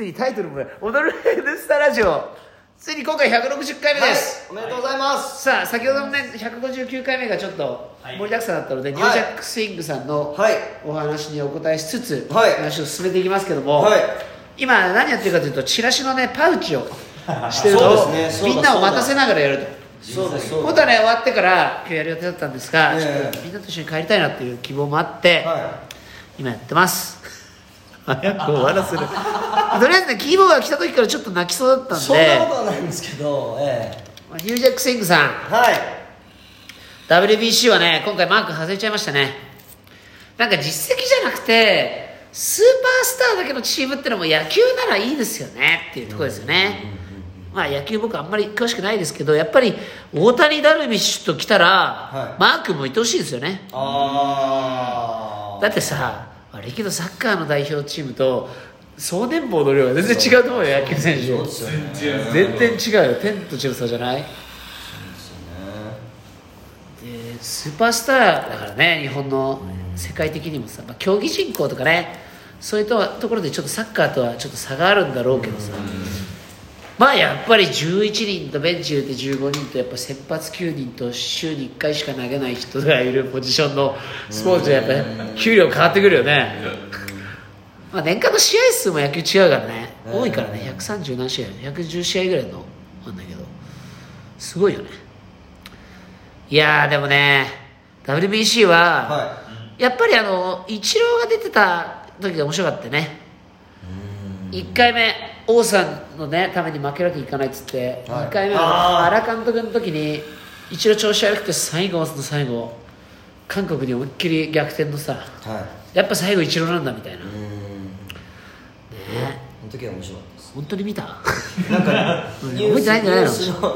ついにタイトルも「踊る N スタラジオ」ついに今回160回目です、おめでとうございます。さあ先ほどのね159回目がちょっと盛りだくさんだったので、ニュージャックスイングさんのはい。お話にお答えしつつ、はい。話を進めていきますけども、はい。今何やってるかというとチラシのねパウチを してるのを、そうですねそうだみんなを待たせながらやると。そうです。そう本当はね終わってから今日やる予定だったんですが、ええ。ちょっとみんなと一緒に帰りたいなっていう希望もあって、は今やってます早く終わらせる。とりあえずねキーボードが来た時からちょっと泣きそうだったんで。いそんなことはないんですけどええ。まあヒュージャック・スイングさん。はい。WBC はね今回マーク外れちゃいましたね。なんか実績じゃなくてスーパースターだけのチームってのも野球ならいいですよね。っていうところですよね、まあ野球僕あんまり詳しくないですけどやっぱり大谷ダルビッシュと来たら、はい。マークもいてほしいですよね。ああだってさ悪いけどサッカーの代表チームと総年俸の量が全然違うと思うよ野球選手。全然違うよ。天と地の差じゃない？でスーパースターだからね日本の世界的にもさ、まあ、競技人口とかねそういうとところでちょっとサッカーとはちょっと差があるんだろうけどさ、まあやっぱり11人とベンチ入れて15人とやっぱ先発9人と週に1回しか投げない人がいるポジションのスポーツはやっぱり給料変わってくるよね。まあ年間の試合数も野球違うからね。多いからね。130何試合。110試合ぐらいのなんだけど。すごいよね。いやーでもね WBC は、はやっぱりあのイチローが出てた時が面白かったよね1回目王さんのねために負けなきゃいかないっつって、はい。2回目は原監督の時にイチロー調子悪くて最後の最後韓国に思いっきり逆転のさいはい。やっぱ最後イチローなんだみたいな。ねうーんその時は面白かったです。本当に見た？なんかうんニュース覚えてないんじゃないの？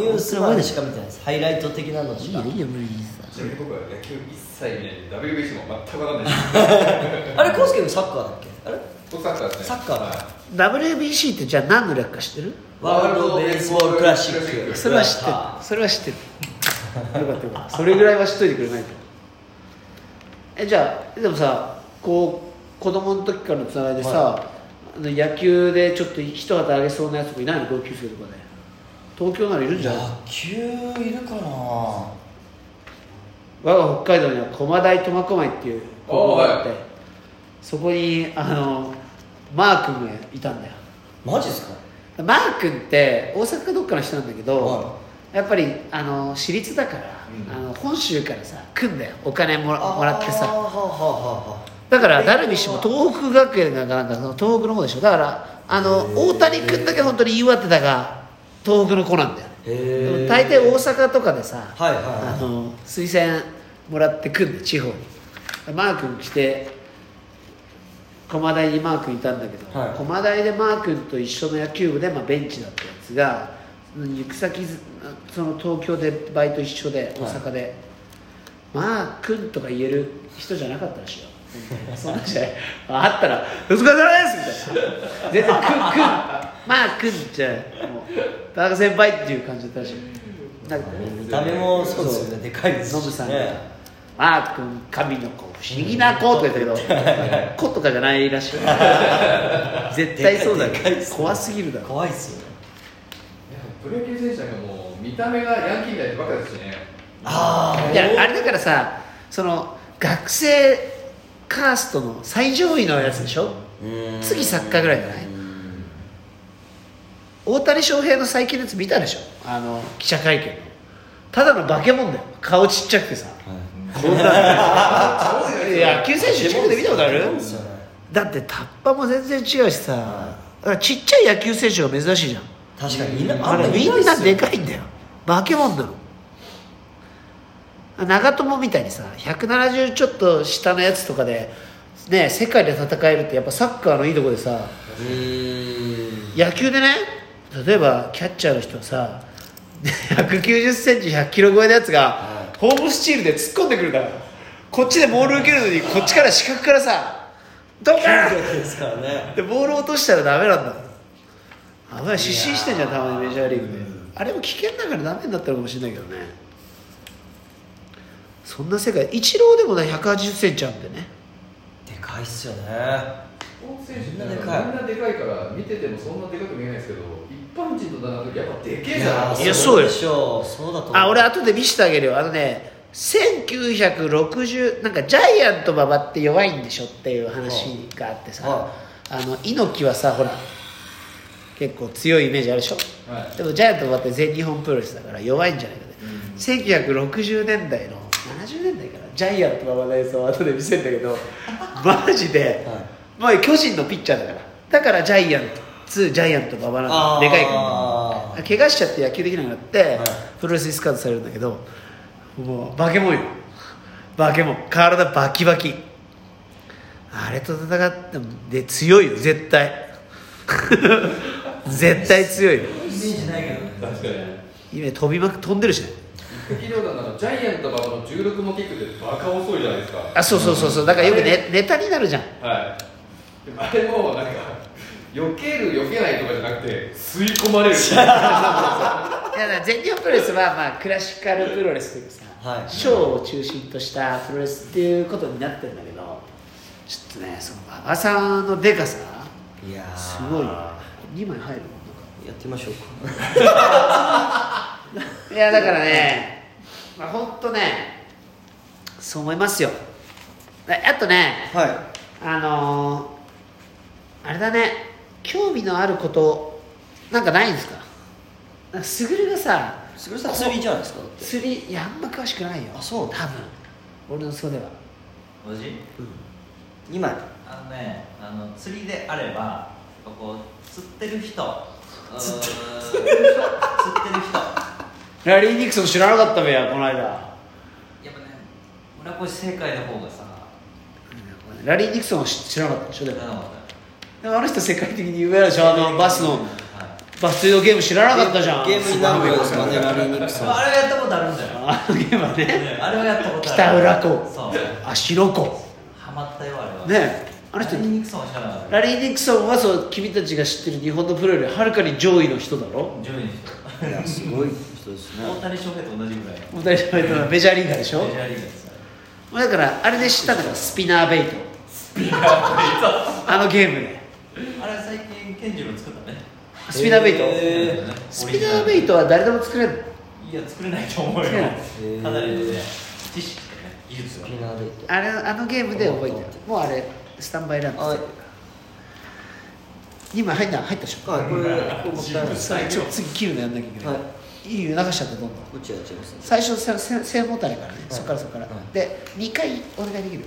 ニュースまでしか見てないです。ハイライト的なのしか。いいよいいよ無理にさちなみに僕は野球一切見ない WBC も全く分かんない あれコウスケ君サッカーだっけ？あれ？僕サッカーですね。サッカーだ。はい WBC ってじゃあ何の略か知ってる？ワールドベースボールクラシック。それは知ってる。それは知ってる。よかったよかった。それぐらいは知っといてくれないと。えじゃあでもさこう子供の時からのつながりでさ、はあの野球でちょっと一旗あげそうなやつとかいないの？同級生とかで。東京ならいるんじゃない？野球いるかな。我が北海道には駒大苫小牧っていう高校があって、そこにあのマー君がいたんだよ。マジですか？マー君って大阪かどっかの人なんだけど、はやっぱりあの私立だから、うん。あの本州からさ来んだよ。お金もらもらってさ。だからダルビッシュも東北学園がなんか東北の方でしょ？だからあの大谷君だけ本当に岩手だが東北の子なんだよ。大抵大阪とかでさ、はいはいはい。あの推薦もらってくんだよ地方に。マー君来て駒大にマー君いたんだけど、はい。駒大でマー君と一緒の野球部で、まあ、ベンチだったやつが行く先ずその東京でバイト一緒で大阪で、マー君とか言える人じゃなかったらしいよ。そんなあったら「お疲れ様です」みたいな。全然「くんくんまあくん」じゃもう田中先輩っていう感じだったらしいなんか見た目もそうですよね。でかいですしノブさんがね「マー君神の子不思議な子」とか言ったけど「子」とかじゃないらしい。絶対そうだよ。怖すぎるだろ。怖いっすよね。プロ野球選手なんかもう見た目がヤンキーみたいでばっかですしね。ああいやあれだからさその学生カーストの最上位のやつでしょ？次サッカーぐらいじゃない？大谷翔平の最近のやつ見たでしょ？あの記者会見の。ただの化け物だよ。顔ちっちゃくてさこんな野球選手近くで見たことある？だってタッパも全然違うしさ。ちっちゃい野球選手が珍しいじゃん。確かにいなあれんまいみんなでかいんだよ。化け物なの。長友みたいにさ170ちょっと下のやつとかでね世界で戦えるってやっぱサッカーのいいとこでさ野球でね例えばキャッチャーの人はさ1 9 0センチ1 0 0キロ超えのやつがはホームスチールで突っ込んでくるんだから。こっちでボール受けるのにこっちから視覚からさ。ドカーンですからね。でボール落としたらダメなんだ。危ない失神してんじゃんたまにメジャーリーグで。あれも危険だからダメになったのかもしれないけどね。そんな世界イチローでもね1 8 0ンチあるんでね。でかいっすよね。ポーツ選手ってみんみんなでかい。なでかいから見ててもそんなでかく見えないですけど一般人と並ぶ時やっぱでけえじゃない？いいやそうよ。でしょう。そうだと思う。あ俺後で見せてあげるよ。あのね1960なんかジャイアント馬場って弱いんでしょっていう話があってさ、はあの猪木はさほら結構強いイメージあるでしょ？はい。でもジャイアント馬場って全日本プロレスだから弱いんじゃないかね、1960年代の70年代かなジャイアント馬場の映像を後で見せるんだけどマジで、まあ巨人のピッチャーだから。だからジャイアンツジャイアント馬場なんでかいから怪我しちゃって野球できなくなって、はい。プロレスにスカウトされるんだけどもう化け物よ。化け物体バキバキ。あれと戦ってもで強いよ絶対。絶対強い。よイメージないけどね。確かに今飛びまく飛んでるしね。一匹両団のジャイアント馬場の16もキックってバカ遅いじゃないですか。あそうそうそうそう。だからよくネネタになるじゃんはい。でもあれもなんか避ける避けないとかじゃなくて吸い込まれる。いやだから全日本プロレスはまあクラシカルプロレスというかさ、はい。ショーを中心としたプロレスっていうことになってるんだけどちょっとねその馬場さんのでかさいやー。すごいよ。2枚入るもんなんかやってみましょうか。いやだからねまあ本当ねそう思いますよ。ああとねはい。あのー、あれだね興味のあることなんかないんですか？なんかすぐるがさすぐるさん釣りじゃないですか？だって釣りいやあんま詳しくないよ。あそう多分。俺のそうではおじ2枚あのねあの釣りであればこう釣ってる人。釣ってる人？釣ってる人。ラリー・ニクソン知らなかったべやこの間。やっぱね村越正解の方がさ。ラリー・ニクソンは知知らなかった。でしょでもあの人世界的に有名でしょあのバスのたはい。バスのゲーム知らなかったじゃん。ゲームになるんですかね。ラリーニクソンあれはやったことあるんだよ。あのゲームはねね。あれはやったことある。北浦湖。湖。ハマったよあれは。ねあの人ラリーニクソンは知らなかった。ラリー・ニクソンはそう君たちが知ってる日本のプロよりはるかに上位の人だろ？上位の人。いやすごい人ですね。大谷翔平と同じぐらい。大谷翔平とはメジャーリーガーでしょ？メジャーリーガーです。だからあれで知ったんだからスピナーベイト。あのゲームであれ最近健次郎作ったね。スピナーベイト、へスピナーベイトは誰でも作れるの？いや作れないと思うよ。作れないかなりのね知識とね技術が。ピナーデイト。あれあのゲームで覚えてる？もうあれスタンバイランドはい。2枚入った入ったでしょ？はいこれこれ次切るのやんなきゃいけない、、はい。いよ流しちゃってどんどん。こっちやっちゃいます最初せせ背もたれからね、い。そっからそっから、はい。で2回お願いできる。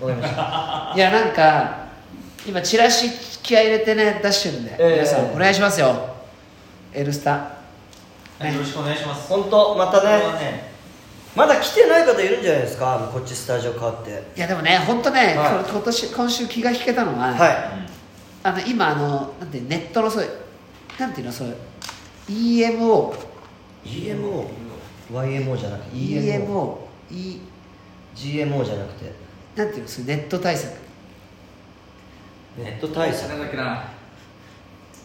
わかりました。いやなんか今チラシ気合い入れてね出してるんで、ええ。皆さんお願いしますよ「N スタ」はいよろしくお願いします。本当またね。ねまだ来てない方いるんじゃないですか？こっちスタジオ変わって。いやでもね本当ね、はい。こ今年今週気が引けたのは、はあの今あのなんてネットのそういうなんていうのそういう EMO い EMO YMO じゃなくて？EMO E GMO じゃなくて？なんていうのそういうネット対策ネット対策。なんだっけな。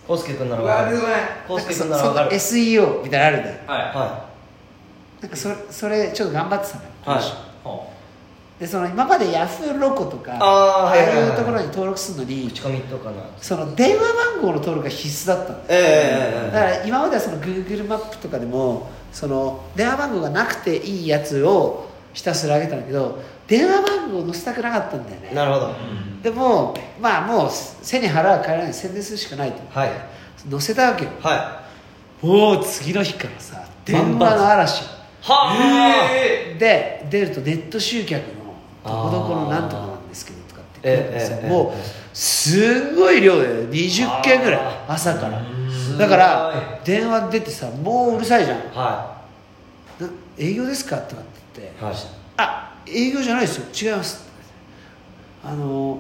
コウスケ君ならうわわかる。出てこない。コウスケそ君ならわかる。そ SEO みたいなのあるんだよ。はい。はなんかそれそれちょっと頑張ってたのよ、い。はいほでその今までヤフーロコとかあーはいはいはい。ああいうところに登録するのに口コミとかなその電話番号の登録が必須だったんだよええええ。だから今まではその Google マップとかでもその電話番号がなくていいやつをひたすら上げたんだけど電話番号を載せたくなかったんだよね。なるほど。ううん。でもまあもう背に腹は変えられない。宣伝するしかないと。はい。載せたわけよ。はもう次の日からさ電話の嵐。いはで出るとネット集客のどこどこのなんとかなんですけどとかってええええもうすごい量で20件ぐらい朝から。ん。だから電話出てさもううるさいじゃん。はな営業ですか？とかって言って、はいあ営業じゃないですよ。違いますあの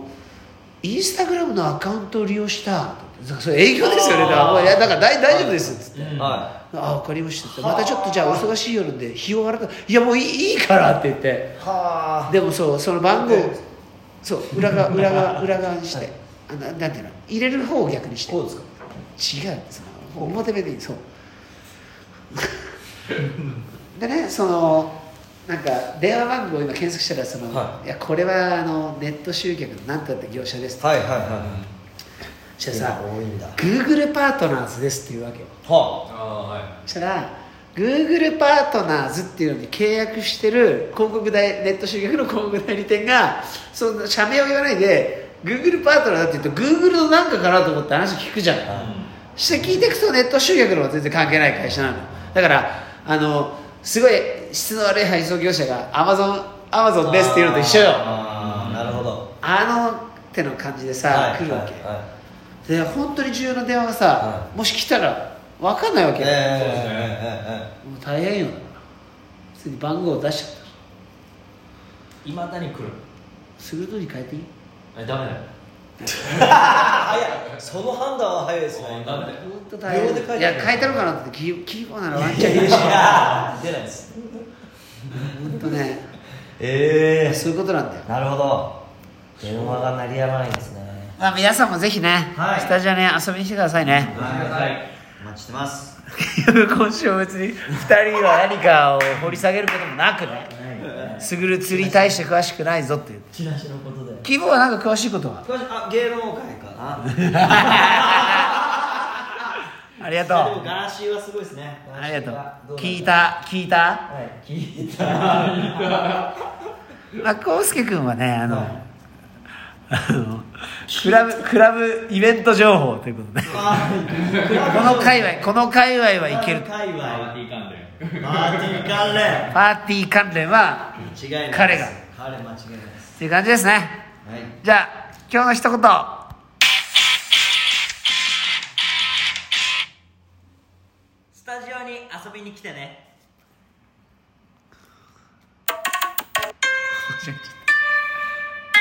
インスタグラムのアカウントを利用した。それ営業ですよね。だからもういやだから大大丈夫ですっつって、うん。い。はあ分かりました。ってまたちょっとじゃあお忙しい夜で日を改めいやもういいいいからって言って。いはでもそうその番号そう裏側 裏側裏側にして、あななんていうの？入れる方を逆にして。こうですか。違う。その表目でいい。そう でねそのなんか電話番号今検索したらその、、はい。やこれはあのネット集客のなんたって業者ですってはいはいはそしたらさ今多いんだ。Google パートナーズですっていうわけよ。はあ。あはい。そしたら Google パートナーズっていうのに契約してる広告代ネット集客の広告代理店がその社名を言わないで Google パートナーだって言うと Google のなんかかなと思って話聞くじゃん、して聞いていくとネット集客のは全然関係ない会社なの。よだからあのすごい質の悪い配送業者が Amazon, Amazon ですっていうのと一緒よ。ああなるほど。あのっての感じでさ、はい来るわけ、はいはい。で本当に重要な電話がさ、はもし来たら分かんないわけよ、えええもう大変よ。だから普通に番号を出しちゃった。いまだに来る。すぐに変えていい？えダメだよ早い。その判断は早いですね。ダメだよ本当大変。いや変えたのかなってキーキーボーならワンチャン。いるし出ないです本当ね。ええそういうことなんだよ。なるほど。電話が鳴りやまないんですね。まあ皆さんもぜひね、はい。スタジオに遊びに来てくださいね。はい。お待ちしてます。今週は別に2人は何かを掘り下げることもなくね。すぐる釣りに対して詳しくないぞっていう。チラシのことでキーボーはなんか詳しいことは？あ芸能界かな。ありがでとう。もガラシーはすごいですね。ありがとう。ど聞いた？聞いた？はい聞いた。まあ、康介君はねあの、あのクラブクラブイベント情報ということで。この界隈この界隈はいけるパーティー関連。パーティー関連。パーティー関連。は彼が彼間違いないです。っていう感じですね。はいじゃあ今日の一言。スタジオに遊びに来てね